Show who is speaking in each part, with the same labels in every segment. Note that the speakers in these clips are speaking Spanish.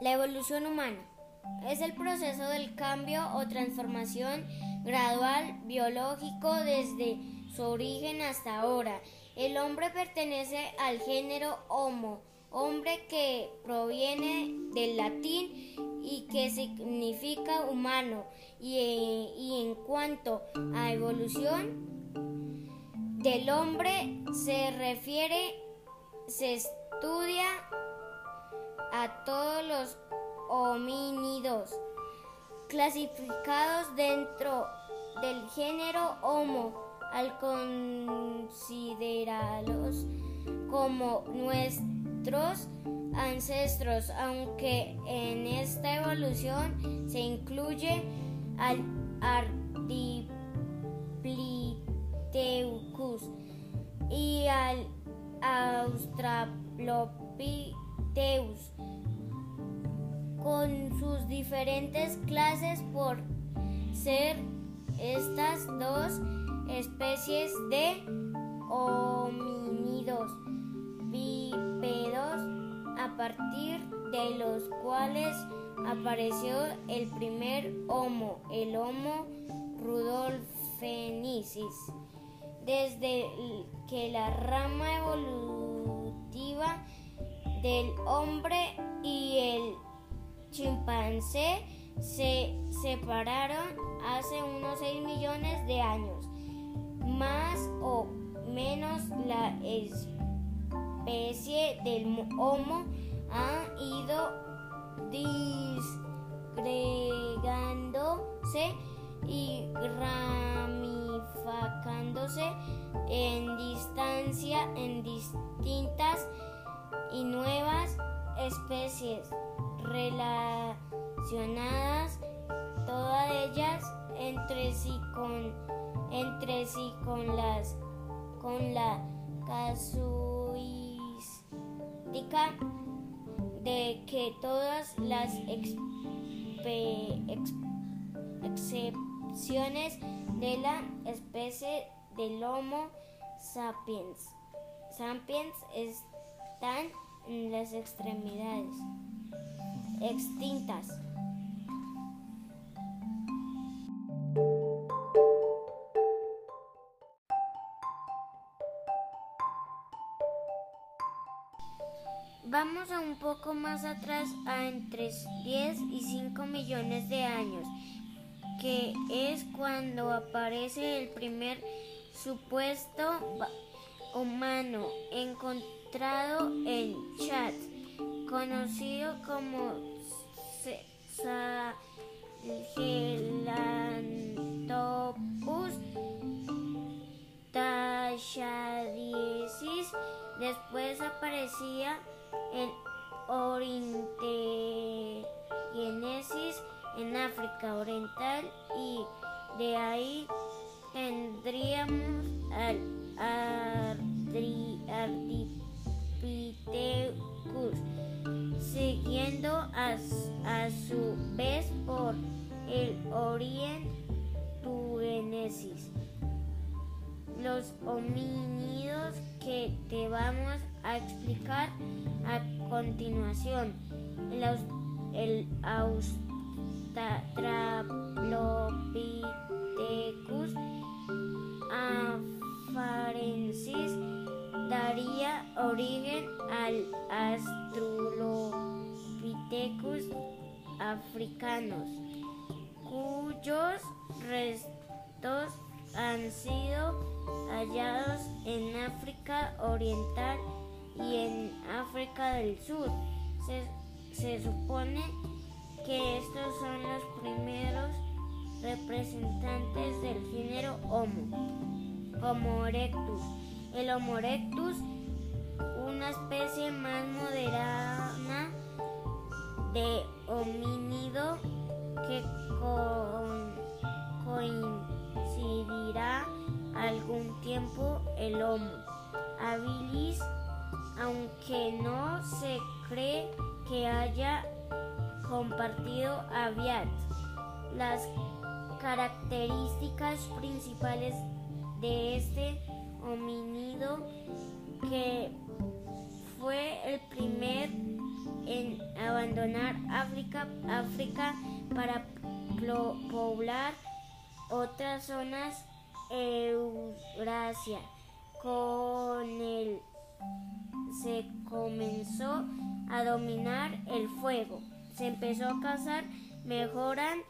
Speaker 1: La evolución humana es el proceso del cambio o transformación gradual biológico desde su origen hasta ahora. El hombre pertenece al género Homo, hombre que proviene del latín y que significa humano. Y, en cuanto a evolución del hombre se refiere, se estudia a todos los homínidos clasificados dentro del género Homo al considerarlos como nuestros ancestros, aunque en esta evolución se incluye al Ardipithecus y al Australopithecus con sus diferentes clases por ser estas dos especies de homínidos bípedos a partir de los cuales apareció el primer Homo, el Homo rudolfensis. Desde que la rama evolutiva del hombre y el chimpancé se separaron hace unos 6 millones de años. Más o menos la especie del Homo ha ido disgregándose y ramificándose en distancia en distintas y nuevas especies relacionadas, todas ellas entre sí con entre sí con las con la casuística de que todas las excepciones de la especie del Homo sapiens sapiens están las extremidades extintas. Vamos a un poco más atrás, a entre 10 y 5 millones de años, que es cuando aparece el primer supuesto humano encontrado en Chad conocido como Sahelanthropus tachadiensis. Después aparecía el Orintegenesis en África Oriental y de ahí tendríamos al siguiendo a, su vez por el Orientugenesis. Los homínidos que te vamos a explicar a continuación. El, el Australopithecus afarensis daría origen al Australopithecus africanos, cuyos restos han sido hallados en África Oriental y en África del Sur. Se, se supone que estos son los primeros representantes del género Homo, Homo erectus el Homo erectus, una especie más moderna de homínido que coincidirá algún tiempo el Homo habilis, aunque no se cree que haya compartido Aviat. Las características principales de este que fue el primer en abandonar África, África para poblar otras zonas Eurasia. Con él se comenzó a dominar el fuego. Se empezó a cazar, mejoran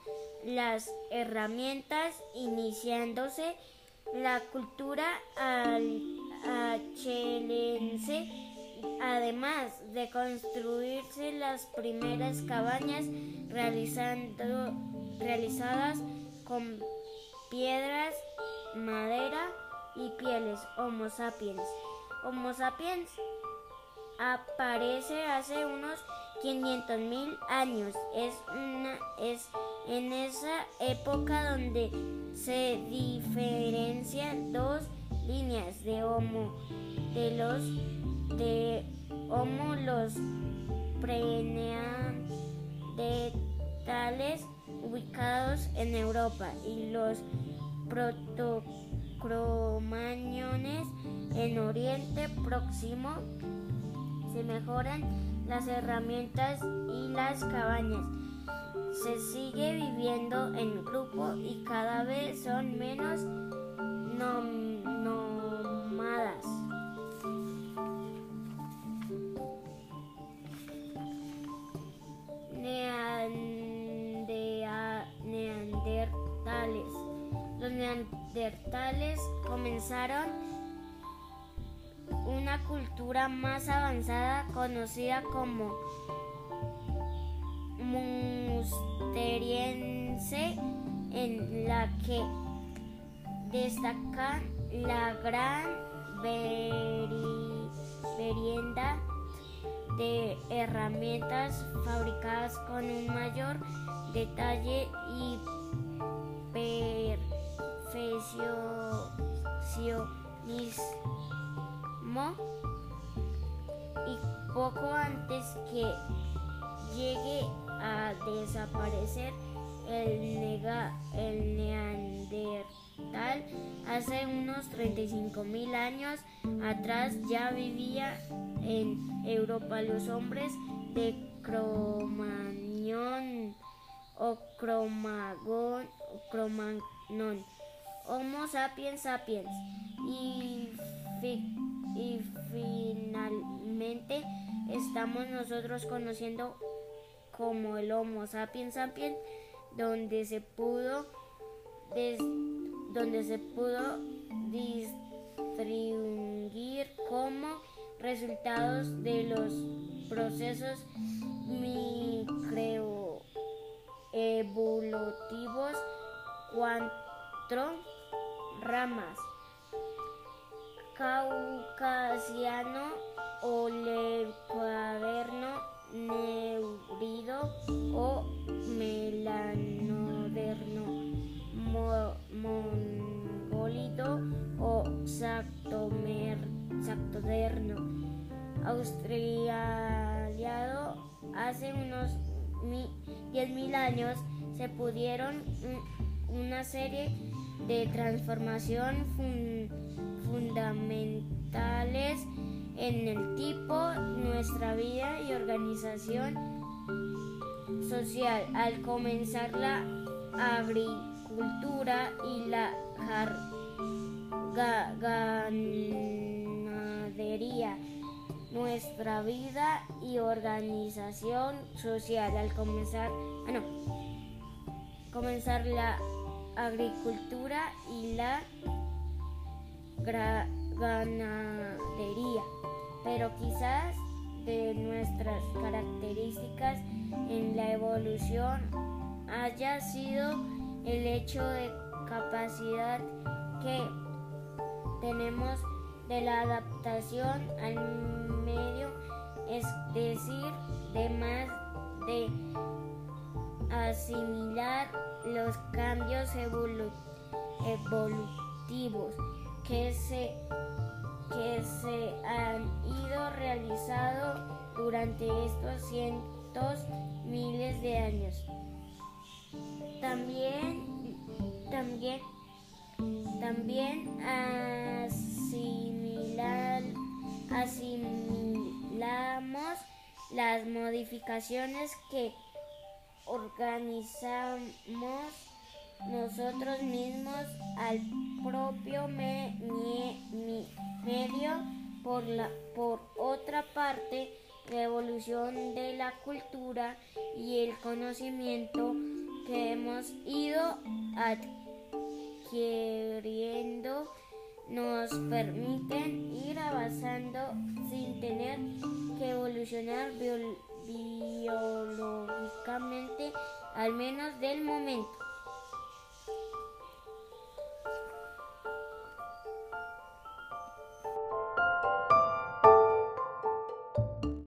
Speaker 1: las herramientas, iniciándose la cultura achelense, además de construirse las primeras cabañas realizando, realizadas con piedras, madera y pieles Homo sapiens. Homo sapiens aparece hace unos 500 mil años. Es, una, es en esa época donde se diferencian dos líneas de Homo, de los de Homo los preneandertales ubicados en Europa y los protocromañones en Oriente Próximo se mejoran las herramientas y las cabañas. Se sigue viviendo en grupo y cada vez son menos nómadas. Neandertales. Los neandertales comenzaron una cultura más avanzada conocida como musteriense en la que destaca la gran verienda de herramientas fabricadas con un mayor detalle y perfeccionismo y poco antes que llegue a desaparecer el, nega, neandertal hace unos 35 mil años atrás ya vivía en Europa. Los hombres de Cromañón o Cromagón o Cromagnon Homo sapiens sapiens y, y finalmente estamos nosotros conociendo como el Homo sapiens sapiens donde se pudo donde se pudo distinguir como resultados de los procesos microevolutivos cuatro ramas. Caucasiano o sactoderno australiado hace unos 10.000 años se pudieron una serie de transformación fundamentales en el tipo, nuestra vida y organización social. Al comenzar la agricultura y la ganadería nuestra vida y organización social. Al comenzar ah, no, comenzar la agricultura y la ganadería. Pero quizás de nuestras características en la evolución haya sido el hecho de capacidad que tenemos de la adaptación al medio, es decir, de más de asimilar los cambios evolutivos que se que se han ido realizando durante estos cientos miles de años. También, también, también asimilamos las modificaciones que organizamos nosotros mismos al propio medio. Por, la, por otra parte, la evolución de la cultura y el conocimiento que hemos ido adquiriendo nos permiten ir avanzando sin tener que evolucionar biológicamente, al menos del momento.